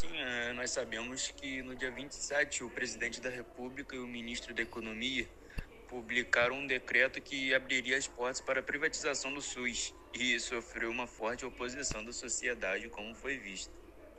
Sim, é, nós sabemos que no dia 27 o presidente da República e o ministro da Economia publicaram um decreto que abriria as portas para a privatização do SUS e sofreu uma forte oposição da sociedade, como foi visto.